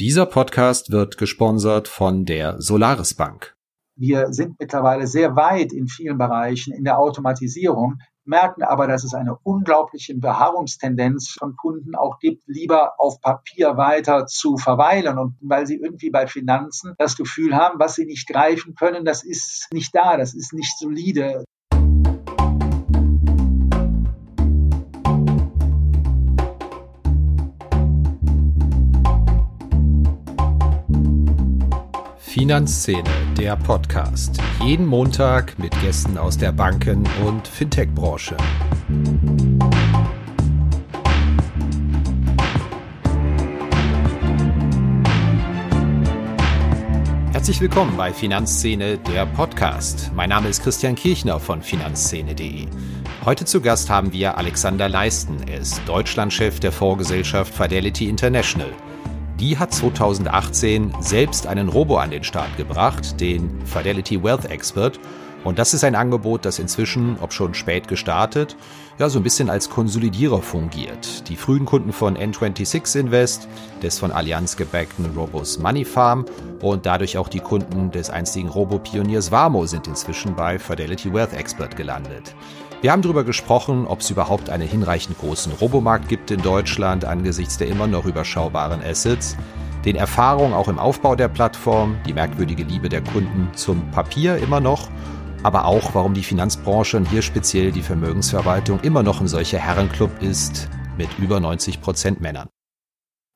Dieser Podcast wird gesponsert von der Solaris Bank. Wir sind mittlerweile sehr weit in vielen Bereichen in der Automatisierung, merken aber, dass es eine unglaubliche Beharrungstendenz von Kunden auch gibt, lieber auf Papier weiter zu verweilen und weil sie irgendwie bei Finanzen das Gefühl haben, was sie nicht greifen können, das ist nicht da, das ist nicht solide. Finanzszene, der Podcast. Jeden Montag mit Gästen aus der Banken- und Fintech-Branche. Herzlich willkommen bei Finanzszene, der Podcast. Mein Name ist Christian Kirchner von finanzszene.de. Heute zu Gast haben wir Alexander Leisten. Er ist Deutschlandchef der Fondsgesellschaft Fidelity International. Die hat 2018 selbst einen Robo an den Start gebracht, den Fidelity Wealth Expert. Und das ist ein Angebot, das inzwischen, ob schon spät gestartet, ja so ein bisschen als Konsolidierer fungiert. Die frühen Kunden von N26 Invest, des von Allianz gebackten Robos Money Farm und dadurch auch die Kunden des einstigen Robo-Pioniers Warmo sind inzwischen bei Fidelity Wealth Expert gelandet. Wir haben darüber gesprochen, ob es überhaupt einen hinreichend großen Robomarkt gibt in Deutschland angesichts der immer noch überschaubaren Assets, den Erfahrungen auch im Aufbau der Plattform, die merkwürdige Liebe der Kunden zum Papier immer noch, aber auch, warum die Finanzbranche und hier speziell die Vermögensverwaltung immer noch ein solcher Herrenclub ist mit über 90 Prozent Männern.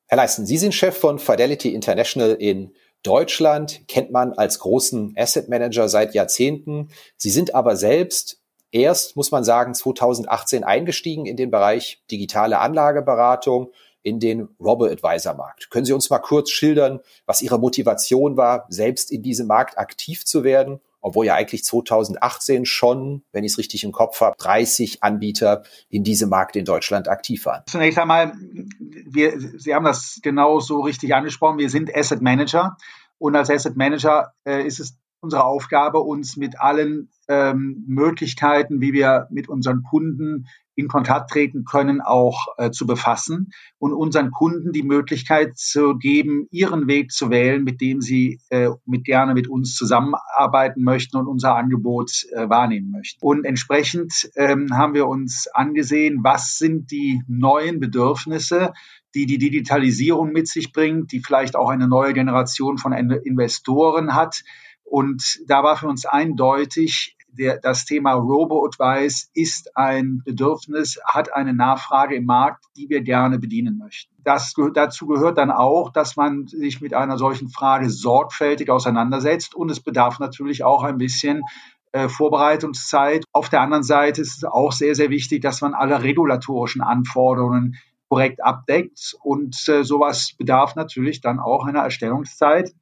Herr Leisten, Sie sind Chef von Fidelity International in Deutschland, kennt man als großen Asset Manager seit Jahrzehnten. Sie sind aber selbst erst, muss man sagen, 2018 eingestiegen in den Bereich digitale Anlageberatung in den Robo-Advisor-Markt. Können Sie uns mal kurz schildern, was Ihre Motivation war, selbst in diesem Markt aktiv zu werden, obwohl ja eigentlich 2018 schon, wenn ich es richtig im Kopf habe, 30 Anbieter in diesem Markt in Deutschland aktiv waren? Zunächst einmal, wir, Sie haben das genau so richtig angesprochen, wir sind Asset Manager und als Asset Manager äh, ist es unsere Aufgabe, uns mit allen ähm, Möglichkeiten, wie wir mit unseren Kunden in Kontakt treten können, auch äh, zu befassen und unseren Kunden die Möglichkeit zu geben, ihren Weg zu wählen, mit dem sie äh, mit gerne mit uns zusammenarbeiten möchten und unser Angebot äh, wahrnehmen möchten. Und entsprechend ähm, haben wir uns angesehen, was sind die neuen Bedürfnisse, die die Digitalisierung mit sich bringt, die vielleicht auch eine neue Generation von Investoren hat, und da war für uns eindeutig, der, das Thema Robo-Advice ist ein Bedürfnis, hat eine Nachfrage im Markt, die wir gerne bedienen möchten. Das, dazu gehört dann auch, dass man sich mit einer solchen Frage sorgfältig auseinandersetzt und es bedarf natürlich auch ein bisschen äh, Vorbereitungszeit. Auf der anderen Seite ist es auch sehr, sehr wichtig, dass man alle regulatorischen Anforderungen korrekt abdeckt und äh, sowas bedarf natürlich dann auch einer Erstellungszeit.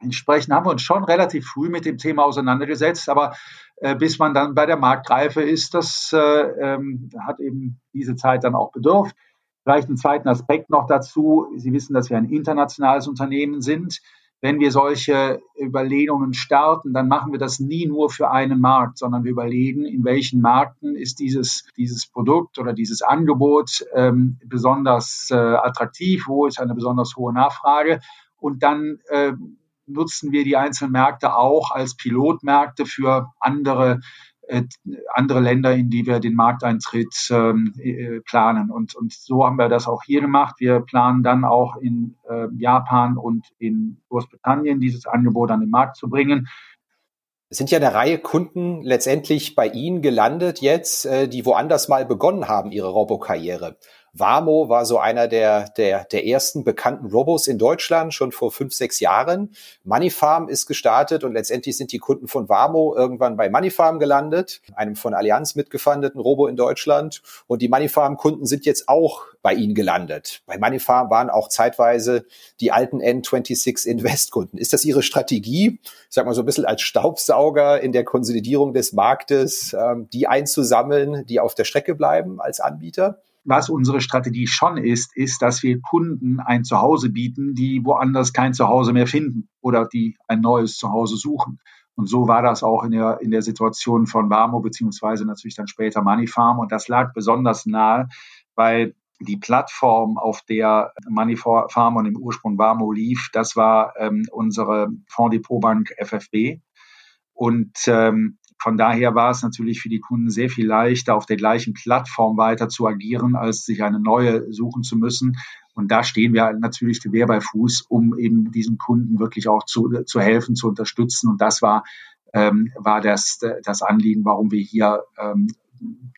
Entsprechend haben wir uns schon relativ früh mit dem Thema auseinandergesetzt, aber äh, bis man dann bei der Marktreife ist, das äh, ähm, hat eben diese Zeit dann auch bedurft. Vielleicht einen zweiten Aspekt noch dazu. Sie wissen, dass wir ein internationales Unternehmen sind. Wenn wir solche Überlegungen starten, dann machen wir das nie nur für einen Markt, sondern wir überlegen, in welchen Märkten ist dieses, dieses Produkt oder dieses Angebot ähm, besonders äh, attraktiv, wo ist eine besonders hohe Nachfrage. Und dann äh, nutzen wir die einzelnen Märkte auch als Pilotmärkte für andere äh, andere Länder, in die wir den Markteintritt ähm, äh, planen. Und, und so haben wir das auch hier gemacht. Wir planen dann auch in äh, Japan und in Großbritannien dieses Angebot an den Markt zu bringen. Es sind ja eine Reihe Kunden letztendlich bei Ihnen gelandet jetzt, äh, die woanders mal begonnen haben, ihre Robokarriere. Wamo war so einer der, der, der ersten bekannten Robos in Deutschland, schon vor fünf, sechs Jahren. Moneyfarm ist gestartet und letztendlich sind die Kunden von Wamo irgendwann bei Moneyfarm gelandet, einem von Allianz mitgefundeten Robo in Deutschland. Und die Moneyfarm-Kunden sind jetzt auch bei ihnen gelandet. Bei Moneyfarm waren auch zeitweise die alten N26 Invest-Kunden. Ist das Ihre Strategie, ich sag mal so ein bisschen als Staubsauger in der Konsolidierung des Marktes, ähm, die einzusammeln, die auf der Strecke bleiben als Anbieter? Was unsere Strategie schon ist, ist, dass wir Kunden ein Zuhause bieten, die woanders kein Zuhause mehr finden oder die ein neues Zuhause suchen. Und so war das auch in der, in der Situation von Warmo, beziehungsweise natürlich dann später Moneyfarm. Und das lag besonders nahe, weil die Plattform, auf der Money Farm im Ursprung Warmo lief, das war ähm, unsere Fonddepotbank FFB. Und ähm, von daher war es natürlich für die Kunden sehr viel leichter, auf der gleichen Plattform weiter zu agieren, als sich eine neue suchen zu müssen. Und da stehen wir natürlich Gewehr bei Fuß, um eben diesen Kunden wirklich auch zu, zu helfen, zu unterstützen. Und das war, ähm, war das, das Anliegen, warum wir hier ähm,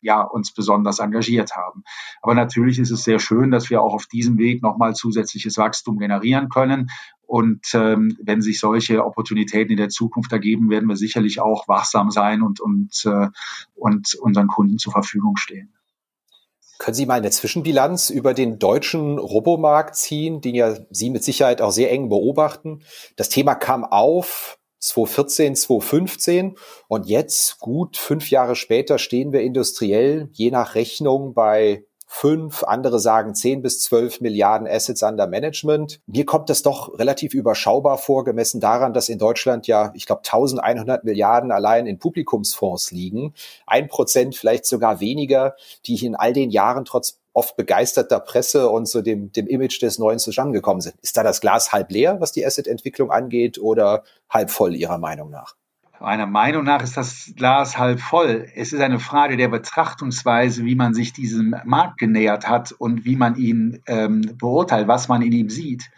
ja, uns besonders engagiert haben. Aber natürlich ist es sehr schön, dass wir auch auf diesem Weg nochmal zusätzliches Wachstum generieren können. Und ähm, wenn sich solche Opportunitäten in der Zukunft ergeben, werden wir sicherlich auch wachsam sein und, und, äh, und unseren Kunden zur Verfügung stehen. Können Sie mal eine Zwischenbilanz über den deutschen Robomarkt ziehen, den ja Sie mit Sicherheit auch sehr eng beobachten? Das Thema kam auf 2014, 2015 und jetzt, gut fünf Jahre später, stehen wir industriell je nach Rechnung bei fünf, andere sagen zehn bis zwölf Milliarden Assets under Management. Mir kommt das doch relativ überschaubar vor, gemessen daran, dass in Deutschland ja, ich glaube, 1100 Milliarden allein in Publikumsfonds liegen. Ein Prozent, vielleicht sogar weniger, die in all den Jahren trotz oft begeisterter Presse und so dem, dem Image des Neuen zusammengekommen sind. Ist da das Glas halb leer, was die Asset-Entwicklung angeht, oder halb voll Ihrer Meinung nach? Meiner Meinung nach ist das Glas halb voll. Es ist eine Frage der Betrachtungsweise, wie man sich diesem Markt genähert hat und wie man ihn ähm, beurteilt, was man in ihm sieht.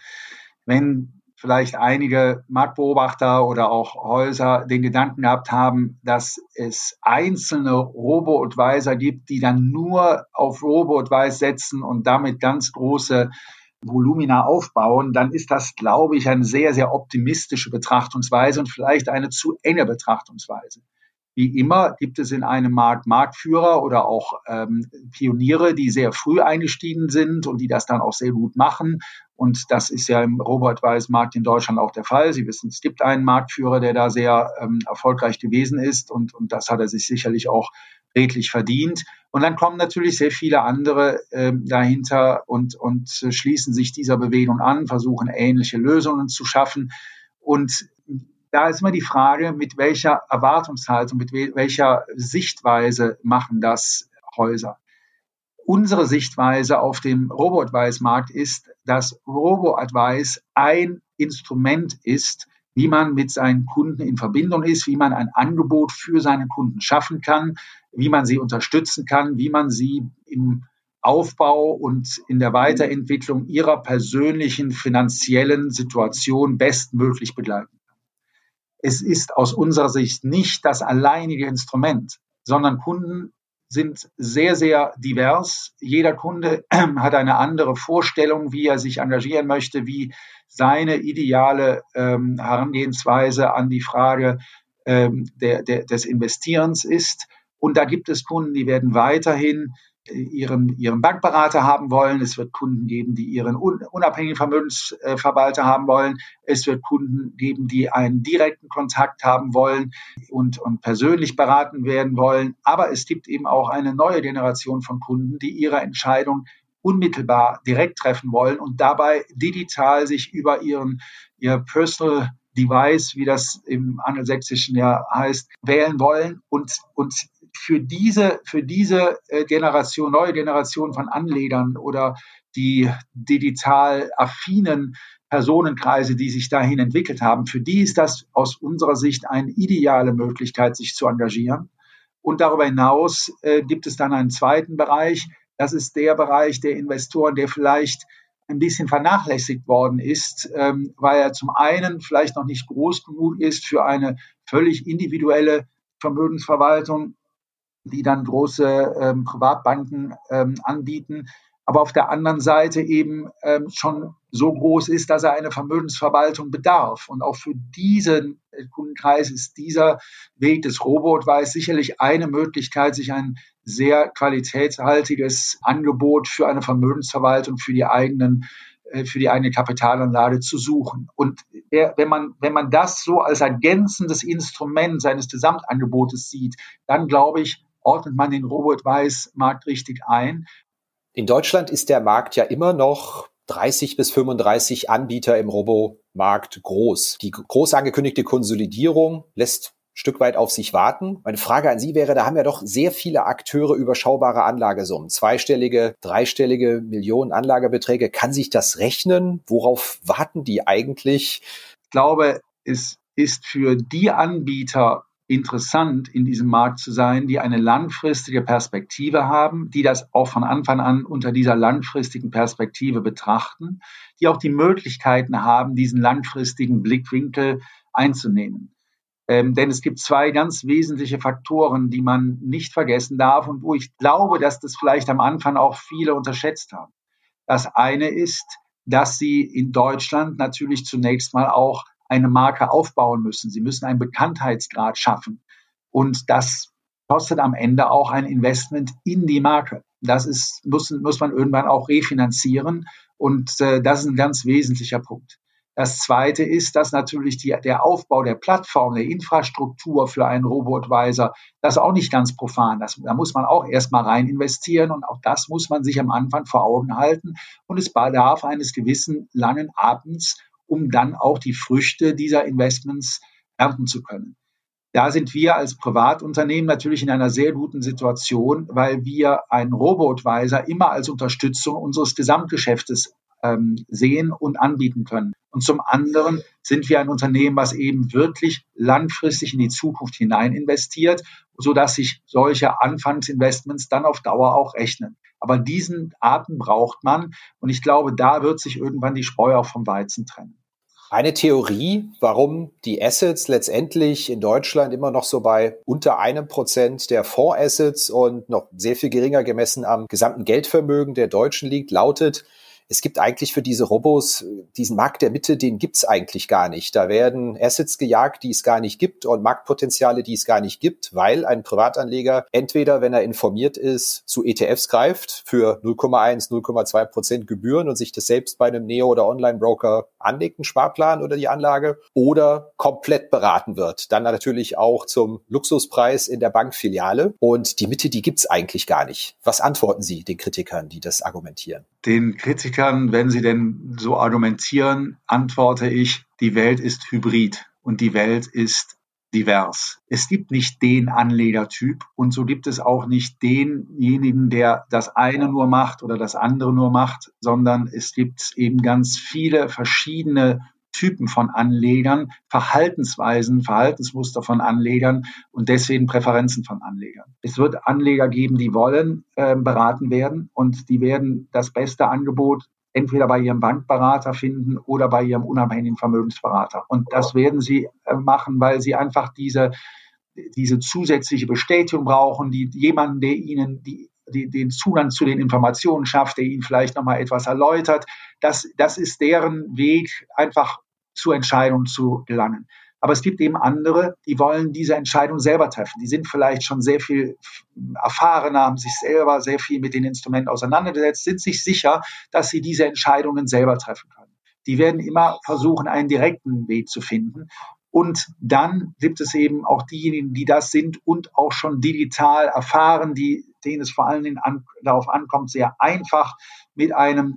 Wenn vielleicht einige Marktbeobachter oder auch Häuser den Gedanken gehabt haben, dass es einzelne Robo-Advisor gibt, die dann nur auf Robo-Advice setzen und damit ganz große Volumina aufbauen, dann ist das, glaube ich, eine sehr, sehr optimistische Betrachtungsweise und vielleicht eine zu enge Betrachtungsweise. Wie immer gibt es in einem Markt Marktführer oder auch ähm, Pioniere, die sehr früh eingestiegen sind und die das dann auch sehr gut machen. Und das ist ja im Robot-Weiß-Markt in Deutschland auch der Fall. Sie wissen, es gibt einen Marktführer, der da sehr ähm, erfolgreich gewesen ist und, und das hat er sich sicherlich auch redlich verdient. Und dann kommen natürlich sehr viele andere äh, dahinter und, und schließen sich dieser Bewegung an, versuchen ähnliche Lösungen zu schaffen. Und da ist immer die Frage, mit welcher Erwartungshaltung, mit welcher Sichtweise machen das Häuser. Unsere Sichtweise auf dem Robo-Advice-Markt ist, dass Robo-Advice ein Instrument ist, wie man mit seinen Kunden in Verbindung ist, wie man ein Angebot für seine Kunden schaffen kann, wie man sie unterstützen kann, wie man sie im Aufbau und in der Weiterentwicklung ihrer persönlichen finanziellen Situation bestmöglich begleiten es ist aus unserer Sicht nicht das alleinige Instrument, sondern Kunden sind sehr, sehr divers. Jeder Kunde hat eine andere Vorstellung, wie er sich engagieren möchte, wie seine ideale ähm, Herangehensweise an die Frage ähm, der, der, des Investierens ist. Und da gibt es Kunden, die werden weiterhin ihren, ihren Bankberater haben wollen. Es wird Kunden geben, die ihren unabhängigen Vermögensverwalter haben wollen. Es wird Kunden geben, die einen direkten Kontakt haben wollen und, und persönlich beraten werden wollen. Aber es gibt eben auch eine neue Generation von Kunden, die ihre Entscheidung unmittelbar direkt treffen wollen und dabei digital sich über ihren, ihr Personal Device, wie das im angelsächsischen ja heißt, wählen wollen und, und für diese, für diese äh, Generation, neue Generation von Anlegern oder die digital affinen Personenkreise, die sich dahin entwickelt haben, für die ist das aus unserer Sicht eine ideale Möglichkeit, sich zu engagieren. Und darüber hinaus äh, gibt es dann einen zweiten Bereich. Das ist der Bereich der Investoren, der vielleicht ein bisschen vernachlässigt worden ist, ähm, weil er zum einen vielleicht noch nicht groß genug ist für eine völlig individuelle Vermögensverwaltung die dann große ähm, Privatbanken ähm, anbieten, aber auf der anderen Seite eben ähm, schon so groß ist, dass er eine Vermögensverwaltung bedarf. Und auch für diesen äh, Kundenkreis ist dieser Weg des Robotweiß sicherlich eine Möglichkeit, sich ein sehr qualitätshaltiges Angebot für eine Vermögensverwaltung, für die eigenen äh, für die eigene Kapitalanlage zu suchen. Und wenn, man, wenn man das so als ergänzendes Instrument seines Gesamtangebotes sieht, dann glaube ich, ordnet man den Robot-Weiß-Markt richtig ein. In Deutschland ist der Markt ja immer noch 30 bis 35 Anbieter im Robo-Markt groß. Die groß angekündigte Konsolidierung lässt Stück weit auf sich warten. Meine Frage an Sie wäre, da haben ja doch sehr viele Akteure überschaubare Anlagesummen, zweistellige, dreistellige Millionen Anlagebeträge. Kann sich das rechnen? Worauf warten die eigentlich? Ich glaube, es ist für die Anbieter interessant, in diesem Markt zu sein, die eine langfristige Perspektive haben, die das auch von Anfang an unter dieser langfristigen Perspektive betrachten, die auch die Möglichkeiten haben, diesen langfristigen Blickwinkel einzunehmen. Ähm, denn es gibt zwei ganz wesentliche Faktoren, die man nicht vergessen darf und wo ich glaube, dass das vielleicht am Anfang auch viele unterschätzt haben. Das eine ist, dass sie in Deutschland natürlich zunächst mal auch eine Marke aufbauen müssen. Sie müssen einen Bekanntheitsgrad schaffen. Und das kostet am Ende auch ein Investment in die Marke. Das ist, muss, muss man irgendwann auch refinanzieren. Und äh, das ist ein ganz wesentlicher Punkt. Das zweite ist, dass natürlich die, der Aufbau der Plattform, der Infrastruktur für einen Robo-Advisor, das auch nicht ganz profan. Das, da muss man auch erstmal rein investieren und auch das muss man sich am Anfang vor Augen halten. Und es bedarf eines gewissen langen Abends, um dann auch die Früchte dieser Investments ernten zu können. Da sind wir als Privatunternehmen natürlich in einer sehr guten Situation, weil wir einen Robo-Advisor immer als Unterstützung unseres Gesamtgeschäftes ähm, sehen und anbieten können. Und zum anderen sind wir ein Unternehmen, was eben wirklich langfristig in die Zukunft hinein investiert, sodass sich solche Anfangsinvestments dann auf Dauer auch rechnen. Aber diesen Atem braucht man. Und ich glaube, da wird sich irgendwann die Spreu auch vom Weizen trennen. Eine Theorie, warum die Assets letztendlich in Deutschland immer noch so bei unter einem Prozent der Fondsassets und noch sehr viel geringer gemessen am gesamten Geldvermögen der Deutschen liegt, lautet, es gibt eigentlich für diese Robos, diesen Markt der Mitte, den gibt's eigentlich gar nicht. Da werden Assets gejagt, die es gar nicht gibt und Marktpotenziale, die es gar nicht gibt, weil ein Privatanleger entweder, wenn er informiert ist, zu ETFs greift für 0,1, 0,2 Prozent Gebühren und sich das selbst bei einem Neo- oder Online-Broker anlegt, einen Sparplan oder die Anlage, oder komplett beraten wird. Dann natürlich auch zum Luxuspreis in der Bankfiliale. Und die Mitte, die gibt's eigentlich gar nicht. Was antworten Sie den Kritikern, die das argumentieren? Den Kritikern, wenn sie denn so argumentieren, antworte ich, die Welt ist hybrid und die Welt ist divers. Es gibt nicht den Anlegertyp und so gibt es auch nicht denjenigen, der das eine nur macht oder das andere nur macht, sondern es gibt eben ganz viele verschiedene Typen von Anlegern, Verhaltensweisen, Verhaltensmuster von Anlegern und deswegen Präferenzen von Anlegern. Es wird Anleger geben, die wollen äh, beraten werden und die werden das beste Angebot entweder bei ihrem Bankberater finden oder bei ihrem unabhängigen Vermögensberater. Und das werden sie äh, machen, weil sie einfach diese, diese zusätzliche Bestätigung brauchen, die jemanden, der ihnen die den Zugang zu den Informationen schafft, der ihnen vielleicht nochmal etwas erläutert. Das, das ist deren Weg, einfach zu Entscheidungen zu gelangen. Aber es gibt eben andere, die wollen diese Entscheidung selber treffen. Die sind vielleicht schon sehr viel erfahrener, haben sich selber sehr viel mit den Instrumenten auseinandergesetzt, sind sich sicher, dass sie diese Entscheidungen selber treffen können. Die werden immer versuchen, einen direkten Weg zu finden. Und dann gibt es eben auch diejenigen, die das sind und auch schon digital erfahren, die, denen es vor allen Dingen an, darauf ankommt, sehr einfach mit einem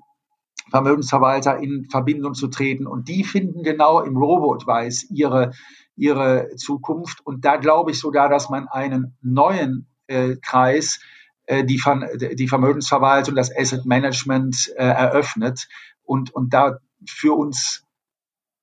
Vermögensverwalter in Verbindung zu treten. Und die finden genau im Robo-Advice ihre, ihre Zukunft. Und da glaube ich sogar, dass man einen neuen äh, Kreis, äh, die, die Vermögensverwaltung, das Asset Management äh, eröffnet und, und da für uns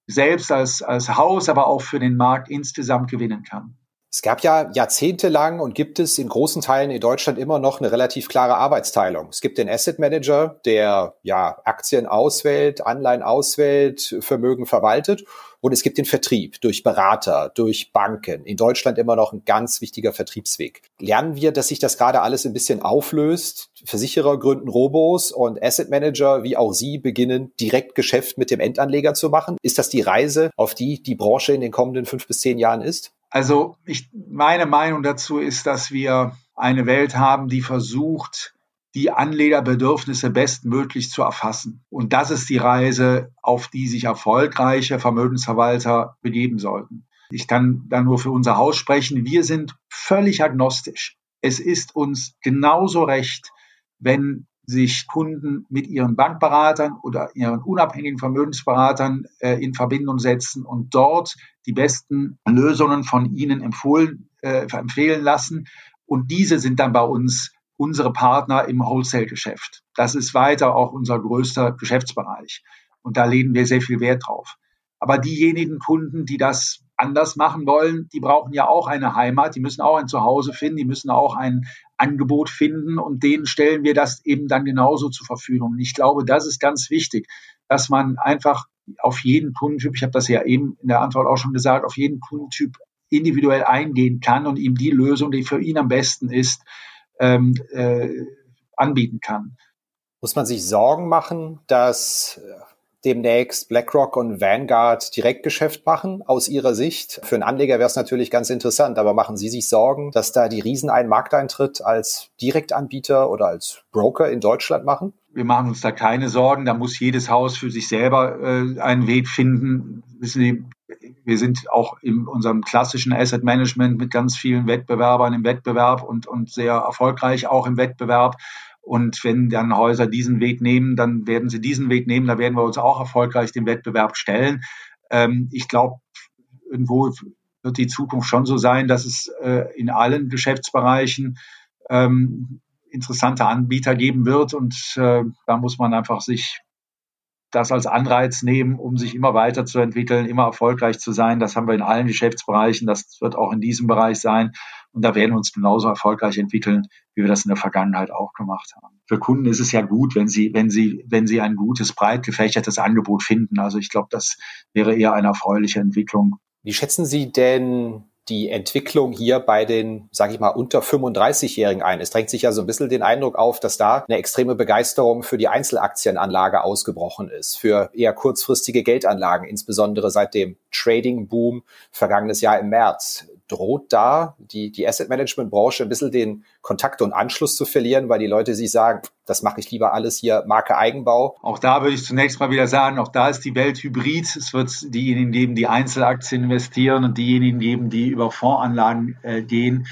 selbst als, als Haus, aber auch für den Markt insgesamt gewinnen kann. Es gab ja jahrzehntelang und gibt es in großen Teilen in Deutschland immer noch eine relativ klare Arbeitsteilung. Es gibt den Asset Manager, der ja Aktien auswählt, Anleihen auswählt, Vermögen verwaltet. Und es gibt den Vertrieb durch Berater, durch Banken. In Deutschland immer noch ein ganz wichtiger Vertriebsweg. Lernen wir, dass sich das gerade alles ein bisschen auflöst. Versicherer gründen Robos und Asset Manager wie auch Sie beginnen direkt Geschäft mit dem Endanleger zu machen. Ist das die Reise, auf die die Branche in den kommenden fünf bis zehn Jahren ist? Also ich, meine Meinung dazu ist, dass wir eine Welt haben, die versucht, die Anlegerbedürfnisse bestmöglich zu erfassen. Und das ist die Reise, auf die sich erfolgreiche Vermögensverwalter begeben sollten. Ich kann da nur für unser Haus sprechen. Wir sind völlig agnostisch. Es ist uns genauso recht, wenn sich Kunden mit ihren Bankberatern oder ihren unabhängigen Vermögensberatern äh, in Verbindung setzen und dort die besten Lösungen von ihnen empfohlen, äh, empfehlen lassen. Und diese sind dann bei uns unsere Partner im Wholesale-Geschäft. Das ist weiter auch unser größter Geschäftsbereich. Und da legen wir sehr viel Wert drauf. Aber diejenigen Kunden, die das anders machen wollen, die brauchen ja auch eine Heimat, die müssen auch ein Zuhause finden, die müssen auch ein Angebot finden und denen stellen wir das eben dann genauso zur Verfügung. Und ich glaube, das ist ganz wichtig, dass man einfach auf jeden Kundentyp, ich habe das ja eben in der Antwort auch schon gesagt, auf jeden Kundentyp individuell eingehen kann und ihm die Lösung, die für ihn am besten ist, ähm, äh, anbieten kann. Muss man sich Sorgen machen, dass demnächst BlackRock und Vanguard Direktgeschäft machen, aus Ihrer Sicht? Für einen Anleger wäre es natürlich ganz interessant, aber machen Sie sich Sorgen, dass da die Riesen einen Markteintritt als Direktanbieter oder als Broker in Deutschland machen? Wir machen uns da keine Sorgen. Da muss jedes Haus für sich selber äh, einen Weg finden. Wissen Sie, wir sind auch in unserem klassischen Asset Management mit ganz vielen Wettbewerbern im Wettbewerb und, und sehr erfolgreich auch im Wettbewerb. Und wenn dann Häuser diesen Weg nehmen, dann werden sie diesen Weg nehmen. Da werden wir uns auch erfolgreich dem Wettbewerb stellen. Ähm, ich glaube, irgendwo wird die Zukunft schon so sein, dass es äh, in allen Geschäftsbereichen ähm, interessante Anbieter geben wird. Und äh, da muss man einfach sich das als Anreiz nehmen, um sich immer weiterzuentwickeln, immer erfolgreich zu sein. Das haben wir in allen Geschäftsbereichen. Das wird auch in diesem Bereich sein. Und da werden wir uns genauso erfolgreich entwickeln, wie wir das in der Vergangenheit auch gemacht haben. Für Kunden ist es ja gut, wenn sie, wenn sie, wenn sie ein gutes, breit gefächertes Angebot finden. Also ich glaube, das wäre eher eine erfreuliche Entwicklung. Wie schätzen Sie denn die Entwicklung hier bei den, sage ich mal, unter 35-Jährigen ein. Es drängt sich ja so ein bisschen den Eindruck auf, dass da eine extreme Begeisterung für die Einzelaktienanlage ausgebrochen ist, für eher kurzfristige Geldanlagen, insbesondere seit dem Trading-Boom vergangenes Jahr im März droht da die, die Asset-Management-Branche ein bisschen den Kontakt und Anschluss zu verlieren, weil die Leute sich sagen, das mache ich lieber alles hier Marke Eigenbau. Auch da würde ich zunächst mal wieder sagen, auch da ist die Welt hybrid. Es wird diejenigen geben, die Einzelaktien investieren und diejenigen geben, die über Fondsanlagen äh, gehen.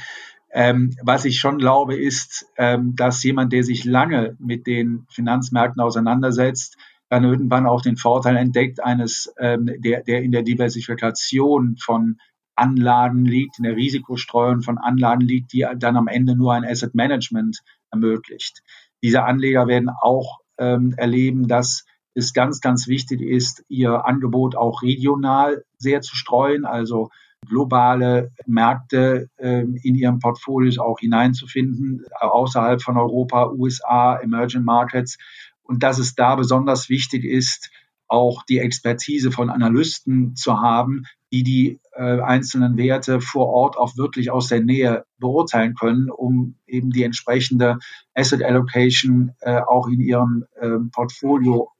Ähm, was ich schon glaube, ist, ähm, dass jemand, der sich lange mit den Finanzmärkten auseinandersetzt, dann irgendwann auch den Vorteil entdeckt eines, ähm, der, der in der Diversifikation von Anlagen liegt, in der Risikostreuung von Anlagen liegt, die dann am Ende nur ein Asset Management ermöglicht. Diese Anleger werden auch ähm, erleben, dass es ganz, ganz wichtig ist, ihr Angebot auch regional sehr zu streuen, also globale Märkte ähm, in ihren Portfolios auch hineinzufinden, außerhalb von Europa, USA, Emerging Markets. Und dass es da besonders wichtig ist, auch die Expertise von Analysten zu haben, die die äh, einzelnen Werte vor Ort auch wirklich aus der Nähe beurteilen können, um eben die entsprechende Asset Allocation äh, auch in ihrem äh, Portfolio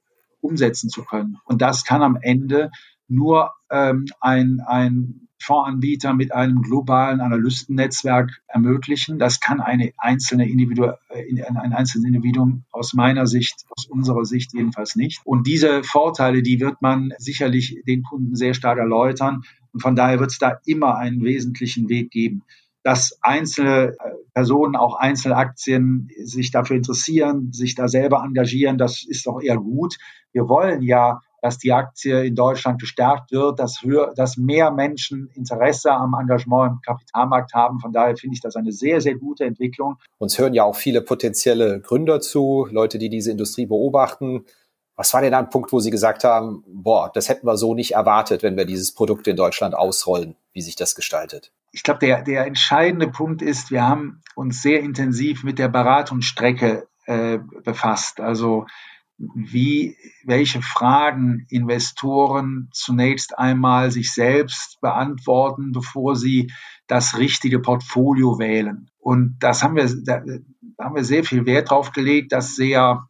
umsetzen zu können. Und das kann am Ende nur ähm, ein, ein Fondsanbieter mit einem globalen Analystennetzwerk ermöglichen. Das kann eine einzelne Individu äh, ein einzelnes Individuum aus meiner Sicht, aus unserer Sicht jedenfalls nicht. Und diese Vorteile, die wird man sicherlich den Kunden sehr stark erläutern. Und von daher wird es da immer einen wesentlichen Weg geben dass einzelne äh, Personen, auch Einzelaktien sich dafür interessieren, sich da selber engagieren, das ist doch eher gut. Wir wollen ja dass die Aktie in Deutschland gestärkt wird, dass, höher, dass mehr Menschen Interesse am Engagement im Kapitalmarkt haben. Von daher finde ich das eine sehr, sehr gute Entwicklung. Uns hören ja auch viele potenzielle Gründer zu, Leute, die diese Industrie beobachten. Was war denn ein Punkt, wo Sie gesagt haben, boah, das hätten wir so nicht erwartet, wenn wir dieses Produkt in Deutschland ausrollen, wie sich das gestaltet? Ich glaube, der, der entscheidende Punkt ist, wir haben uns sehr intensiv mit der Beratungsstrecke äh, befasst. Also wie, welche Fragen Investoren zunächst einmal sich selbst beantworten, bevor sie das richtige Portfolio wählen. Und das haben wir, da haben wir sehr viel Wert drauf gelegt, das sehr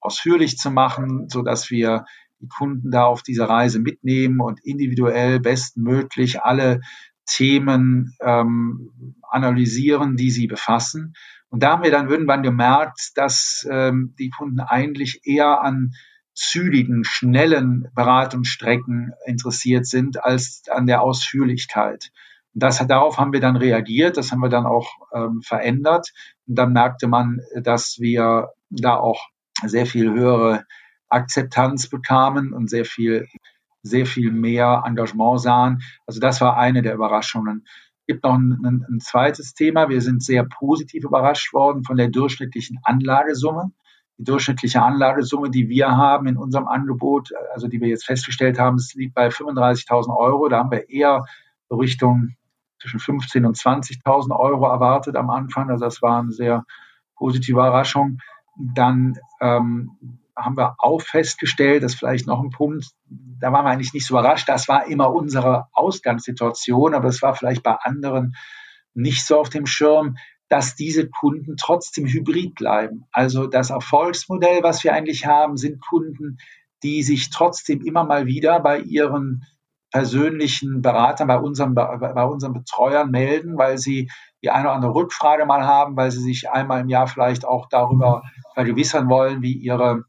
ausführlich zu machen, so dass wir die Kunden da auf diese Reise mitnehmen und individuell bestmöglich alle Themen ähm, analysieren, die sie befassen. Und da haben wir dann irgendwann gemerkt, dass ähm, die Kunden eigentlich eher an zügigen, schnellen Beratungsstrecken interessiert sind als an der Ausführlichkeit. Und das, darauf haben wir dann reagiert, das haben wir dann auch ähm, verändert. dann merkte man, dass wir da auch sehr viel höhere Akzeptanz bekamen und sehr viel, sehr viel mehr Engagement sahen. Also das war eine der Überraschungen. Gibt noch ein, ein, ein zweites Thema. Wir sind sehr positiv überrascht worden von der durchschnittlichen Anlagesumme. Die durchschnittliche Anlagesumme, die wir haben in unserem Angebot, also die wir jetzt festgestellt haben, es liegt bei 35.000 Euro. Da haben wir eher Richtung zwischen 15.000 und 20.000 Euro erwartet am Anfang. Also das war eine sehr positive Überraschung. Dann ähm, haben wir auch festgestellt, dass vielleicht noch ein Punkt, da waren wir eigentlich nicht so überrascht, das war immer unsere Ausgangssituation, aber es war vielleicht bei anderen nicht so auf dem Schirm, dass diese Kunden trotzdem hybrid bleiben. Also das Erfolgsmodell, was wir eigentlich haben, sind Kunden, die sich trotzdem immer mal wieder bei ihren persönlichen Beratern, bei unseren, bei unseren Betreuern melden, weil sie die eine oder andere Rückfrage mal haben, weil sie sich einmal im Jahr vielleicht auch darüber vergewissern wollen, wie ihre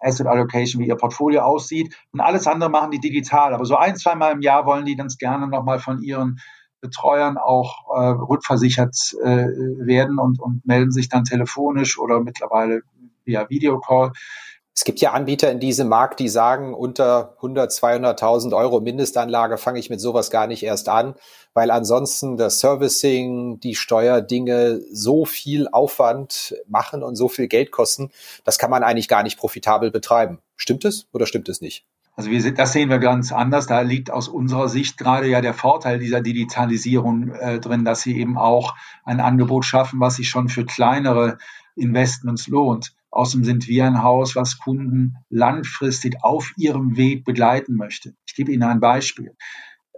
Asset Allocation, wie ihr Portfolio aussieht. Und alles andere machen die digital. Aber so ein, zweimal im Jahr wollen die ganz gerne nochmal von ihren Betreuern auch äh, rückversichert äh, werden und, und melden sich dann telefonisch oder mittlerweile via Videocall. Es gibt ja Anbieter in diesem Markt, die sagen, unter 100, 200.000 Euro Mindestanlage fange ich mit sowas gar nicht erst an, weil ansonsten das Servicing, die Steuerdinge so viel Aufwand machen und so viel Geld kosten, das kann man eigentlich gar nicht profitabel betreiben. Stimmt es oder stimmt es nicht? Also wir, das sehen wir ganz anders. Da liegt aus unserer Sicht gerade ja der Vorteil dieser Digitalisierung äh, drin, dass sie eben auch ein Angebot schaffen, was sich schon für kleinere Investments lohnt. Außerdem sind wir ein Haus, was Kunden langfristig auf ihrem Weg begleiten möchte. Ich gebe Ihnen ein Beispiel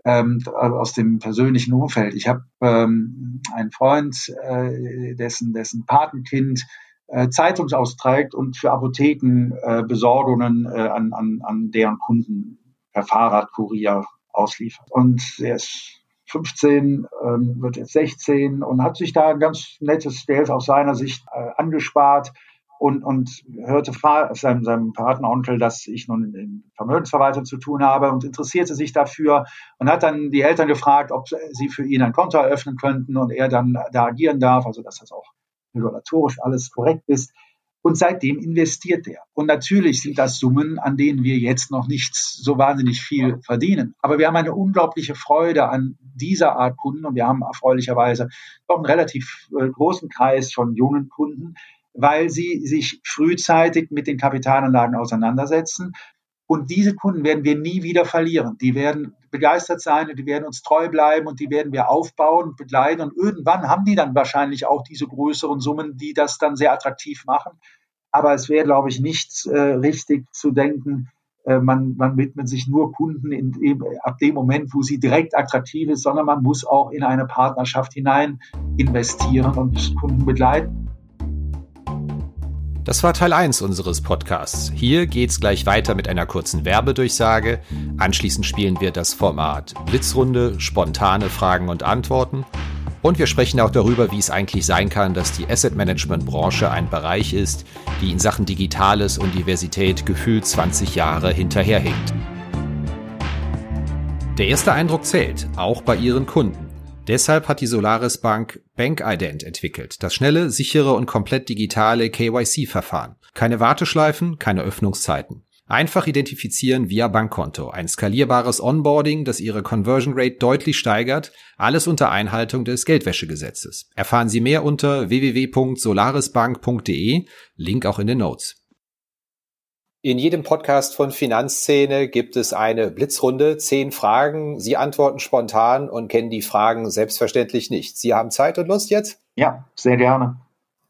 ähm, aus dem persönlichen Umfeld. Ich habe ähm, einen Freund, äh, dessen, dessen Patenkind äh, Zeitungsausträgt und für Apotheken äh, Besorgungen äh, an, an, an deren Kunden per Fahrradkurier ausliefert. Und er ist 15, ähm, wird jetzt 16 und hat sich da ein ganz nettes Geld aus seiner Sicht äh, angespart und, und hörte seinem, seinem Patenonkel, dass ich nun in Vermögensverwaltung zu tun habe und interessierte sich dafür und hat dann die Eltern gefragt, ob sie für ihn ein Konto eröffnen könnten und er dann da agieren darf, also dass das auch regulatorisch alles korrekt ist. Und seitdem investiert er. Und natürlich sind das Summen, an denen wir jetzt noch nicht so wahnsinnig viel verdienen. Aber wir haben eine unglaubliche Freude an dieser Art Kunden und wir haben erfreulicherweise doch einen relativ äh, großen Kreis von jungen Kunden, weil sie sich frühzeitig mit den Kapitalanlagen auseinandersetzen. Und diese Kunden werden wir nie wieder verlieren. Die werden begeistert sein und die werden uns treu bleiben und die werden wir aufbauen und begleiten. Und irgendwann haben die dann wahrscheinlich auch diese größeren Summen, die das dann sehr attraktiv machen. Aber es wäre, glaube ich, nicht äh, richtig zu denken, äh, man, man widmet sich nur Kunden in, in, ab dem Moment, wo sie direkt attraktiv ist, sondern man muss auch in eine Partnerschaft hinein investieren und Kunden begleiten. Das war Teil 1 unseres Podcasts. Hier geht's gleich weiter mit einer kurzen Werbedurchsage. Anschließend spielen wir das Format Blitzrunde, spontane Fragen und Antworten. Und wir sprechen auch darüber, wie es eigentlich sein kann, dass die Asset Management Branche ein Bereich ist, die in Sachen Digitales und Diversität gefühlt 20 Jahre hinterherhinkt. Der erste Eindruck zählt, auch bei ihren Kunden. Deshalb hat die Solaris Bank BankIdent entwickelt, das schnelle, sichere und komplett digitale KYC-Verfahren. Keine Warteschleifen, keine Öffnungszeiten. Einfach identifizieren via Bankkonto. Ein skalierbares Onboarding, das Ihre Conversion Rate deutlich steigert. Alles unter Einhaltung des Geldwäschegesetzes. Erfahren Sie mehr unter www.solarisbank.de. Link auch in den Notes. In jedem Podcast von Finanzszene gibt es eine Blitzrunde, zehn Fragen. Sie antworten spontan und kennen die Fragen selbstverständlich nicht. Sie haben Zeit und Lust jetzt? Ja, sehr gerne.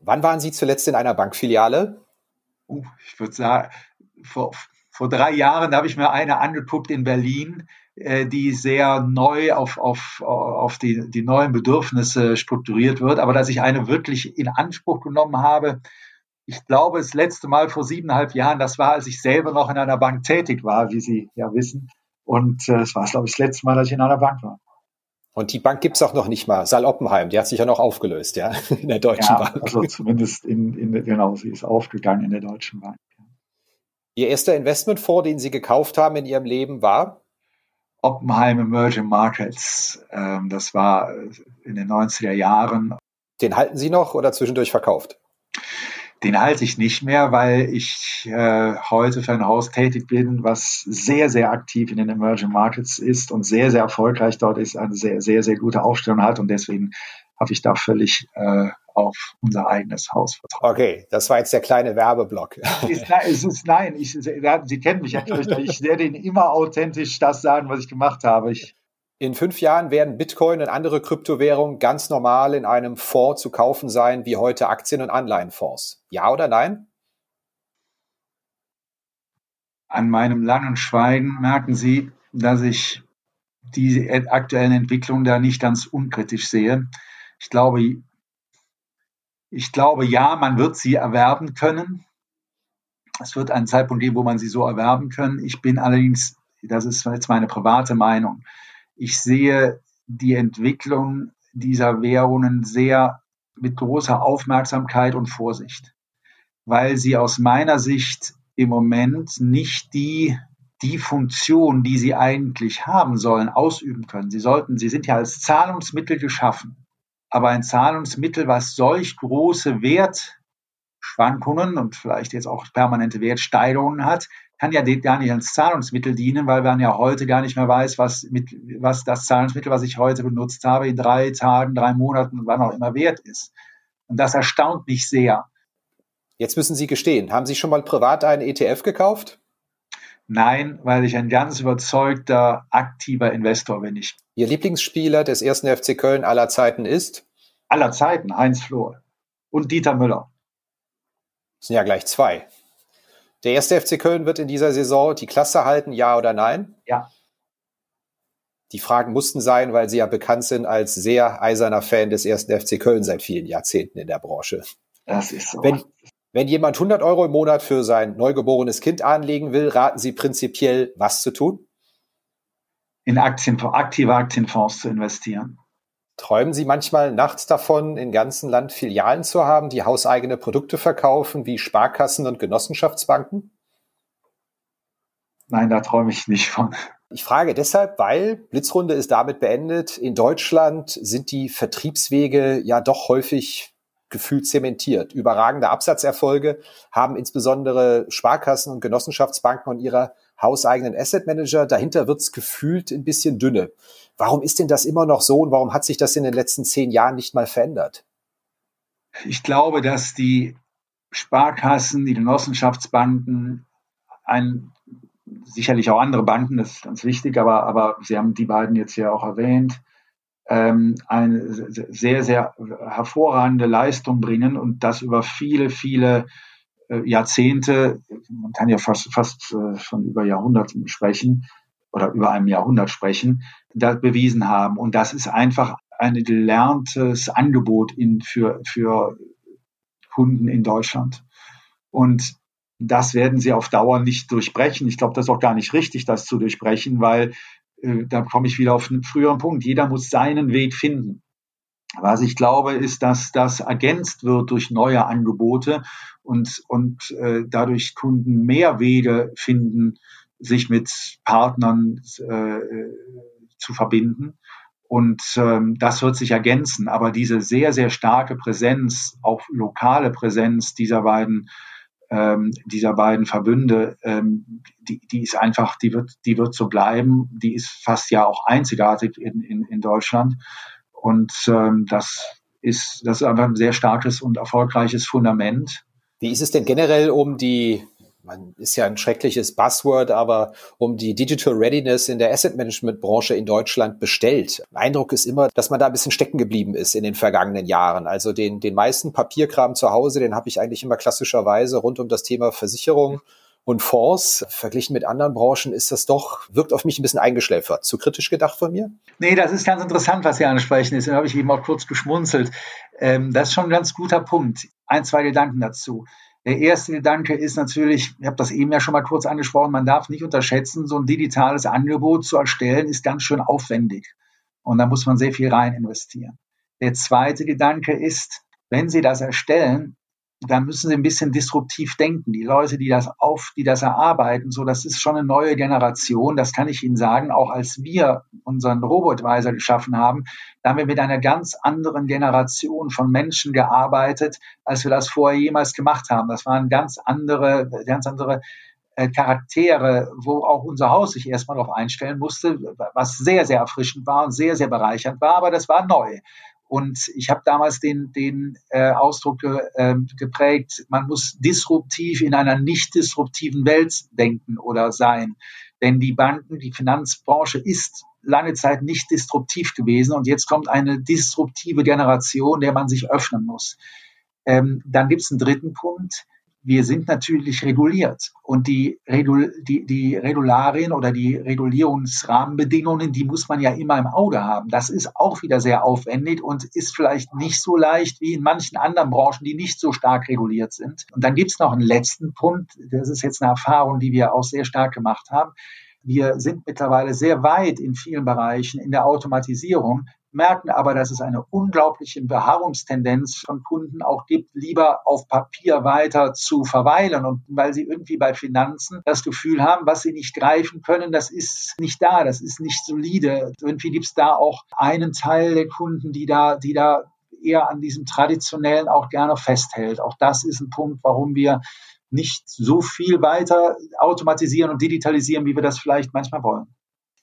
Wann waren Sie zuletzt in einer Bankfiliale? Uh, ich würde sagen, vor, vor drei Jahren habe ich mir eine angeguckt in Berlin, äh, die sehr neu auf, auf, auf die, die neuen Bedürfnisse strukturiert wird. Aber dass ich eine wirklich in Anspruch genommen habe, ich glaube, das letzte Mal vor siebeneinhalb Jahren, das war, als ich selber noch in einer Bank tätig war, wie Sie ja wissen. Und äh, es war, glaube ich, das letzte Mal, dass ich in einer Bank war. Und die Bank gibt's auch noch nicht mal. Saal Oppenheim, die hat sich ja noch aufgelöst, ja, in der Deutschen ja, Bank. Also zumindest in, in, genau, sie ist aufgegangen in der Deutschen Bank. Ihr erster Investmentfonds, den Sie gekauft haben in Ihrem Leben, war? Oppenheim Emerging Markets. Ähm, das war in den 90er Jahren Den halten Sie noch oder zwischendurch verkauft? Den halte ich nicht mehr, weil ich äh, heute für ein Haus tätig bin, was sehr, sehr aktiv in den Emerging Markets ist und sehr, sehr erfolgreich dort ist, eine sehr, sehr, sehr gute Aufstellung hat. Und deswegen habe ich da völlig äh, auf unser eigenes Haus vertraut. Okay, das war jetzt der kleine Werbeblock. Ist, es ist, nein, ich, Sie kennen mich ja, ich werde Ihnen immer authentisch das sagen, was ich gemacht habe. Ich, in fünf Jahren werden Bitcoin und andere Kryptowährungen ganz normal in einem Fonds zu kaufen sein, wie heute Aktien- und Anleihenfonds. Ja oder nein? An meinem langen Schweigen merken Sie, dass ich die aktuellen Entwicklungen da nicht ganz unkritisch sehe. Ich glaube, ich glaube, ja, man wird sie erwerben können. Es wird einen Zeitpunkt geben, wo man sie so erwerben kann. Ich bin allerdings, das ist jetzt meine private Meinung, ich sehe die Entwicklung dieser Währungen sehr mit großer Aufmerksamkeit und Vorsicht, weil sie aus meiner Sicht im Moment nicht die die Funktion, die sie eigentlich haben sollen, ausüben können. Sie sollten, sie sind ja als Zahlungsmittel geschaffen. Aber ein Zahlungsmittel, was solch große Wertschwankungen und vielleicht jetzt auch permanente Wertsteigerungen hat, kann ja gar nicht als Zahlungsmittel dienen, weil man ja heute gar nicht mehr weiß, was, mit, was das Zahlungsmittel, was ich heute benutzt habe, in drei Tagen, drei Monaten, wann auch immer wert ist. Und das erstaunt mich sehr. Jetzt müssen Sie gestehen, haben Sie schon mal privat einen ETF gekauft? Nein, weil ich ein ganz überzeugter, aktiver Investor bin. Ich Ihr Lieblingsspieler des ersten FC Köln aller Zeiten ist? Aller Zeiten, Heinz Flohr und Dieter Müller. Das sind ja gleich zwei. Der erste FC Köln wird in dieser Saison die Klasse halten, ja oder nein? Ja. Die Fragen mussten sein, weil Sie ja bekannt sind als sehr eiserner Fan des ersten FC Köln seit vielen Jahrzehnten in der Branche. Das ist so. Wenn, wenn jemand 100 Euro im Monat für sein neugeborenes Kind anlegen will, raten Sie prinzipiell, was zu tun? in Aktien, aktive Aktienfonds zu investieren. Träumen Sie manchmal nachts davon, in ganzen Land Filialen zu haben, die hauseigene Produkte verkaufen, wie Sparkassen und Genossenschaftsbanken? Nein, da träume ich nicht von. Ich frage deshalb, weil Blitzrunde ist damit beendet. In Deutschland sind die Vertriebswege ja doch häufig gefühlt zementiert. Überragende Absatzerfolge haben insbesondere Sparkassen und Genossenschaftsbanken und ihrer hauseigenen Asset Manager. Dahinter wird es gefühlt ein bisschen dünne. Warum ist denn das immer noch so und warum hat sich das in den letzten zehn Jahren nicht mal verändert? Ich glaube, dass die Sparkassen, die Genossenschaftsbanken, ein, sicherlich auch andere Banken, das ist ganz wichtig, aber, aber Sie haben die beiden jetzt ja auch erwähnt, ähm, eine sehr, sehr hervorragende Leistung bringen und das über viele, viele äh, Jahrzehnte, man kann ja fast, fast äh, schon über Jahrhunderten sprechen oder über einem Jahrhundert sprechen, da bewiesen haben. Und das ist einfach ein gelerntes Angebot in, für, für Kunden in Deutschland. Und das werden sie auf Dauer nicht durchbrechen. Ich glaube, das ist auch gar nicht richtig, das zu durchbrechen, weil äh, da komme ich wieder auf einen früheren Punkt. Jeder muss seinen Weg finden. Was ich glaube, ist, dass das ergänzt wird durch neue Angebote und, und äh, dadurch Kunden mehr Wege finden, sich mit Partnern äh, zu verbinden. Und ähm, das wird sich ergänzen. Aber diese sehr, sehr starke Präsenz, auch lokale Präsenz dieser beiden, ähm, dieser beiden Verbünde, ähm, die, die ist einfach, die wird, die wird so bleiben. Die ist fast ja auch einzigartig in, in, in Deutschland. Und ähm, das ist, das ist einfach ein sehr starkes und erfolgreiches Fundament. Wie ist es denn generell um die, man ist ja ein schreckliches Buzzword, aber um die Digital Readiness in der Asset Management Branche in Deutschland bestellt? Mein Eindruck ist immer, dass man da ein bisschen stecken geblieben ist in den vergangenen Jahren. Also den, den meisten Papierkram zu Hause, den habe ich eigentlich immer klassischerweise rund um das Thema Versicherung und Fonds, verglichen mit anderen Branchen, ist das doch, wirkt auf mich ein bisschen eingeschläfert. Zu kritisch gedacht von mir? Nee, das ist ganz interessant, was Sie ansprechen. Deswegen habe ich eben auch kurz geschmunzelt. Ähm, das ist schon ein ganz guter Punkt. Ein, zwei Gedanken dazu. Der erste Gedanke ist natürlich, ich habe das eben ja schon mal kurz angesprochen, man darf nicht unterschätzen, so ein digitales Angebot zu erstellen, ist ganz schön aufwendig. Und da muss man sehr viel rein investieren. Der zweite Gedanke ist, wenn Sie das erstellen, da müssen sie ein bisschen disruptiv denken. Die Leute, die das auf, die das erarbeiten, so, das ist schon eine neue Generation. Das kann ich Ihnen sagen. Auch als wir unseren Robotweiser geschaffen haben, da haben wir mit einer ganz anderen Generation von Menschen gearbeitet, als wir das vorher jemals gemacht haben. Das waren ganz andere, ganz andere äh, Charaktere, wo auch unser Haus sich erstmal darauf einstellen musste, was sehr, sehr erfrischend war und sehr, sehr bereichernd war, aber das war neu. Und ich habe damals den, den äh, Ausdruck ge, äh, geprägt, man muss disruptiv in einer nicht disruptiven Welt denken oder sein. Denn die Banken, die Finanzbranche ist lange Zeit nicht disruptiv gewesen und jetzt kommt eine disruptive Generation, der man sich öffnen muss. Ähm, dann gibt es einen dritten Punkt wir sind natürlich reguliert und die, Regul die, die Regularien oder die Regulierungsrahmenbedingungen, die muss man ja immer im Auge haben. Das ist auch wieder sehr aufwendig und ist vielleicht nicht so leicht wie in manchen anderen Branchen, die nicht so stark reguliert sind. Und dann gibt es noch einen letzten Punkt, das ist jetzt eine Erfahrung, die wir auch sehr stark gemacht haben. Wir sind mittlerweile sehr weit in vielen Bereichen in der Automatisierung, merken aber, dass es eine unglaubliche Beharrungstendenz von Kunden auch gibt, lieber auf Papier weiter zu verweilen und weil sie irgendwie bei Finanzen das Gefühl haben, was sie nicht greifen können, das ist nicht da, das ist nicht solide. Irgendwie gibt es da auch einen Teil der Kunden, die da, die da eher an diesem traditionellen auch gerne festhält. Auch das ist ein Punkt, warum wir nicht so viel weiter automatisieren und digitalisieren, wie wir das vielleicht manchmal wollen.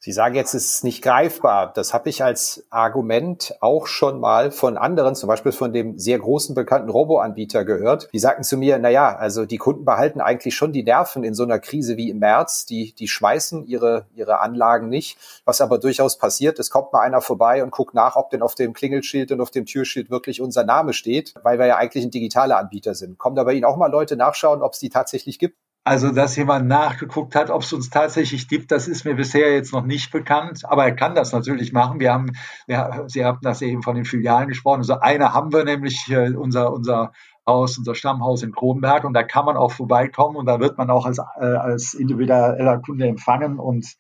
Sie sagen jetzt, es ist nicht greifbar. Das habe ich als Argument auch schon mal von anderen, zum Beispiel von dem sehr großen bekannten Robo-Anbieter gehört. Die sagten zu mir, na ja, also die Kunden behalten eigentlich schon die Nerven in so einer Krise wie im März. Die, die schmeißen ihre, ihre Anlagen nicht. Was aber durchaus passiert, es kommt mal einer vorbei und guckt nach, ob denn auf dem Klingelschild und auf dem Türschild wirklich unser Name steht, weil wir ja eigentlich ein digitaler Anbieter sind. Kommen da bei Ihnen auch mal Leute nachschauen, ob es die tatsächlich gibt? Also, dass jemand nachgeguckt hat, ob es uns tatsächlich gibt, das ist mir bisher jetzt noch nicht bekannt. Aber er kann das natürlich machen. Wir haben, wir, Sie haben das eben von den Filialen gesprochen. Also eine haben wir nämlich äh, unser, unser Haus, unser Stammhaus in Kronberg. Und da kann man auch vorbeikommen und da wird man auch als, äh, als individueller Kunde empfangen und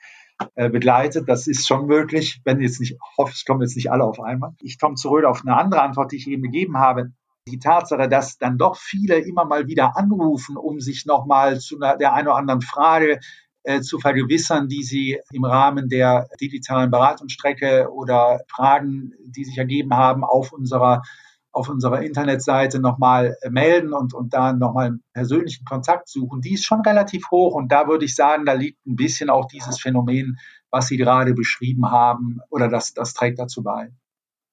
äh, begleitet. Das ist schon möglich, wenn jetzt nicht, hoffe ich, kommen jetzt nicht alle auf einmal. Ich komme zurück auf eine andere Antwort, die ich eben gegeben habe die Tatsache, dass dann doch viele immer mal wieder anrufen, um sich nochmal zu der einen oder anderen Frage äh, zu vergewissern, die sie im Rahmen der digitalen Beratungsstrecke oder Fragen, die sich ergeben haben, auf unserer auf unserer Internetseite nochmal melden und, und da nochmal einen persönlichen Kontakt suchen, die ist schon relativ hoch. Und da würde ich sagen, da liegt ein bisschen auch dieses Phänomen, was Sie gerade beschrieben haben, oder das, das trägt dazu bei.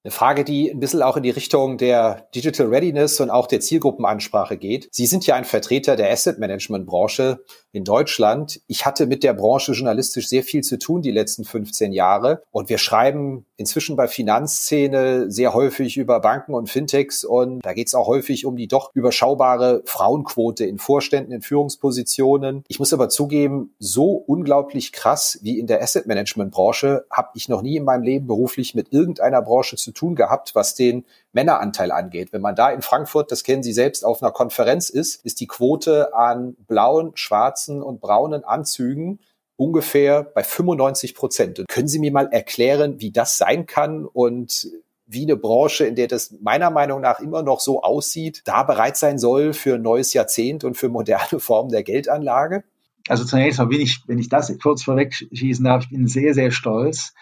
Eine Frage, die ein bisschen auch in die Richtung der Digital Readiness und auch der Zielgruppenansprache geht. Sie sind ja ein Vertreter der Asset Management Branche in Deutschland. Ich hatte mit der Branche journalistisch sehr viel zu tun die letzten 15 Jahre und wir schreiben inzwischen bei Finanzszene sehr häufig über Banken und Fintechs und da geht es auch häufig um die doch überschaubare Frauenquote in Vorständen, in Führungspositionen. Ich muss aber zugeben, so unglaublich krass wie in der Asset Management Branche habe ich noch nie in meinem Leben beruflich mit irgendeiner Branche zu tun gehabt, was den Männeranteil angeht. Wenn man da in Frankfurt, das kennen Sie selbst, auf einer Konferenz ist, ist die Quote an blauen, schwarzen und braunen Anzügen ungefähr bei 95 Prozent. Und können Sie mir mal erklären, wie das sein kann und wie eine Branche, in der das meiner Meinung nach immer noch so aussieht, da bereit sein soll für ein neues Jahrzehnt und für moderne Formen der Geldanlage? Also zunächst mal, wenn ich, wenn ich das kurz vorweg schießen darf, ich bin sehr, sehr stolz,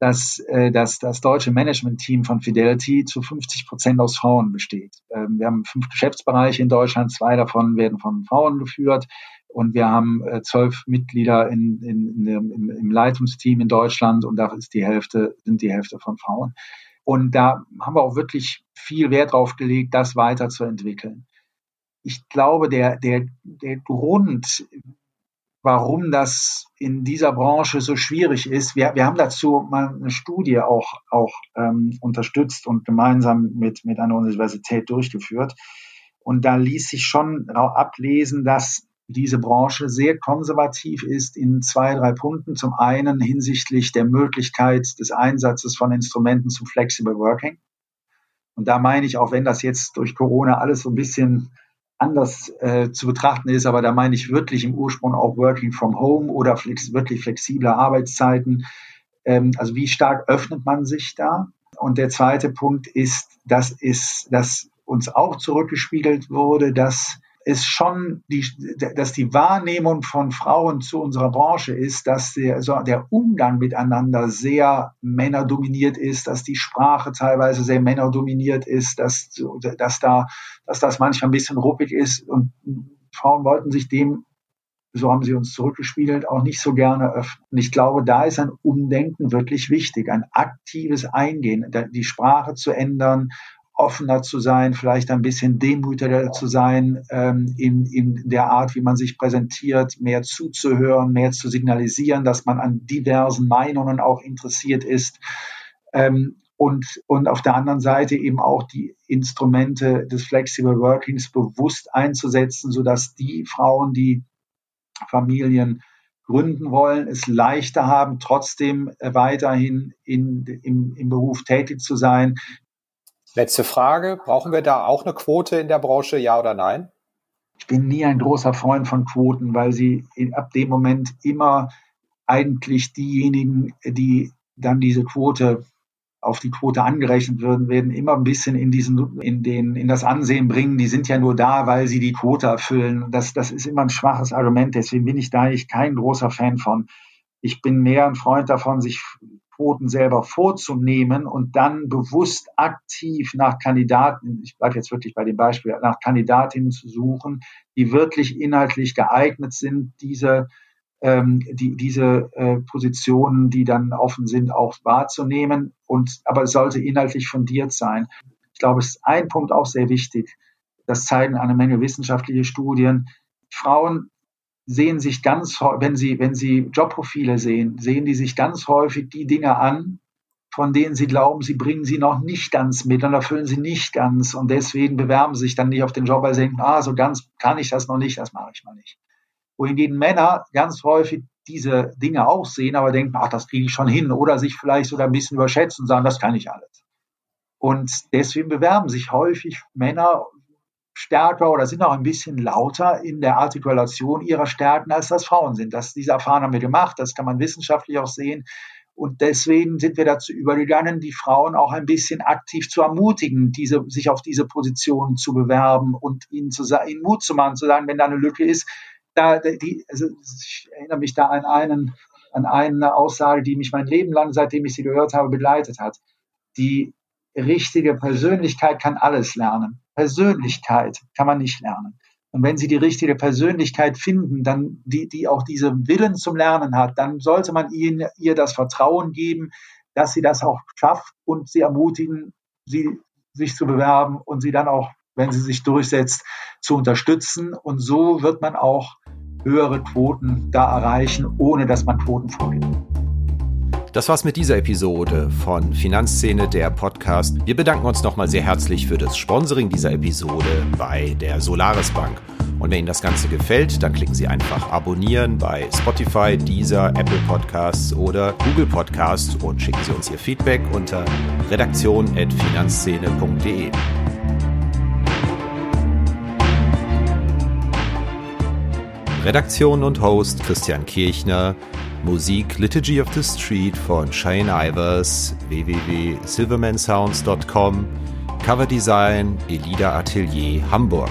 dass, äh, dass das deutsche Management-Team von Fidelity zu 50 Prozent aus Frauen besteht. Ähm, wir haben fünf Geschäftsbereiche in Deutschland, zwei davon werden von Frauen geführt. Und wir haben äh, zwölf Mitglieder in, in, in im, im Leitungsteam in Deutschland und da ist die Hälfte, sind die Hälfte von Frauen. Und da haben wir auch wirklich viel Wert drauf gelegt, das weiterzuentwickeln. Ich glaube, der, der, der Grund, warum das in dieser Branche so schwierig ist. Wir, wir haben dazu mal eine Studie auch, auch ähm, unterstützt und gemeinsam mit, mit einer Universität durchgeführt. Und da ließ sich schon ablesen, dass diese Branche sehr konservativ ist in zwei, drei Punkten. Zum einen hinsichtlich der Möglichkeit des Einsatzes von Instrumenten zum Flexible Working. Und da meine ich, auch wenn das jetzt durch Corona alles so ein bisschen anders äh, zu betrachten ist, aber da meine ich wirklich im Ursprung auch Working from Home oder flex wirklich flexible Arbeitszeiten. Ähm, also wie stark öffnet man sich da? Und der zweite Punkt ist, das ist, dass uns auch zurückgespiegelt wurde, dass ist schon die, dass die Wahrnehmung von Frauen zu unserer Branche ist, dass der, so der Umgang miteinander sehr männerdominiert ist, dass die Sprache teilweise sehr männerdominiert ist, dass, dass da, dass das manchmal ein bisschen ruppig ist und Frauen wollten sich dem so haben sie uns zurückgespiegelt, auch nicht so gerne öffnen. Und ich glaube, da ist ein Umdenken wirklich wichtig, ein aktives Eingehen, die Sprache zu ändern, offener zu sein, vielleicht ein bisschen demütiger zu sein ähm, in, in der Art, wie man sich präsentiert, mehr zuzuhören, mehr zu signalisieren, dass man an diversen Meinungen auch interessiert ist. Ähm, und, und auf der anderen Seite eben auch die Instrumente des Flexible Workings bewusst einzusetzen, sodass die Frauen, die Familien gründen wollen, es leichter haben, trotzdem weiterhin in, im, im Beruf tätig zu sein, Letzte Frage. Brauchen wir da auch eine Quote in der Branche, ja oder nein? Ich bin nie ein großer Freund von Quoten, weil sie ab dem Moment immer eigentlich diejenigen, die dann diese Quote auf die Quote angerechnet würden, werden immer ein bisschen in diesen, in den, in das Ansehen bringen. Die sind ja nur da, weil sie die Quote erfüllen. Das, das ist immer ein schwaches Argument. Deswegen bin ich da eigentlich kein großer Fan von. Ich bin mehr ein Freund davon, sich Quoten selber vorzunehmen und dann bewusst aktiv nach Kandidaten, ich bleibe jetzt wirklich bei dem Beispiel, nach Kandidatinnen zu suchen, die wirklich inhaltlich geeignet sind, diese ähm, die, diese äh, Positionen, die dann offen sind, auch wahrzunehmen. Und aber es sollte inhaltlich fundiert sein. Ich glaube, es ist ein Punkt auch sehr wichtig. Das zeigen eine Menge wissenschaftliche Studien. Frauen sehen sich ganz, wenn sie, wenn sie Jobprofile sehen, sehen die sich ganz häufig die Dinge an, von denen sie glauben, sie bringen sie noch nicht ganz mit und erfüllen sie nicht ganz und deswegen bewerben sie sich dann nicht auf den Job, weil sie denken, ah, so ganz kann ich das noch nicht, das mache ich mal nicht. Wohingegen Männer ganz häufig diese Dinge auch sehen, aber denken, ach, das kriege ich schon hin oder sich vielleicht sogar ein bisschen überschätzen und sagen, das kann ich alles. Und deswegen bewerben sich häufig Männer stärker oder sind auch ein bisschen lauter in der Artikulation ihrer Stärken, als das Frauen sind. Das, diese Erfahrung haben wir gemacht, das kann man wissenschaftlich auch sehen. Und deswegen sind wir dazu übergegangen, die Frauen auch ein bisschen aktiv zu ermutigen, diese, sich auf diese Position zu bewerben und ihnen, zu, ihnen Mut zu machen, zu sagen, wenn da eine Lücke ist, da, die, also ich erinnere mich da an einen, an eine Aussage, die mich mein Leben lang, seitdem ich sie gehört habe, begleitet hat. Die richtige Persönlichkeit kann alles lernen. Persönlichkeit kann man nicht lernen. Und wenn Sie die richtige Persönlichkeit finden, dann die, die auch diesen Willen zum Lernen hat, dann sollte man ihnen, ihr das Vertrauen geben, dass sie das auch schafft und sie ermutigen, sie sich zu bewerben und sie dann auch, wenn sie sich durchsetzt, zu unterstützen. Und so wird man auch höhere Quoten da erreichen, ohne dass man Quoten vorgibt. Das war's mit dieser Episode von Finanzszene, der Podcast. Wir bedanken uns nochmal sehr herzlich für das Sponsoring dieser Episode bei der Solaris Bank. Und wenn Ihnen das Ganze gefällt, dann klicken Sie einfach abonnieren bei Spotify, Deezer, Apple Podcasts oder Google Podcasts und schicken Sie uns Ihr Feedback unter redaktion.finanzszene.de. Redaktion und Host Christian Kirchner. Musik Liturgy of the Street von Shane Ivers, www.silvermansounds.com, Coverdesign Elida Atelier Hamburg.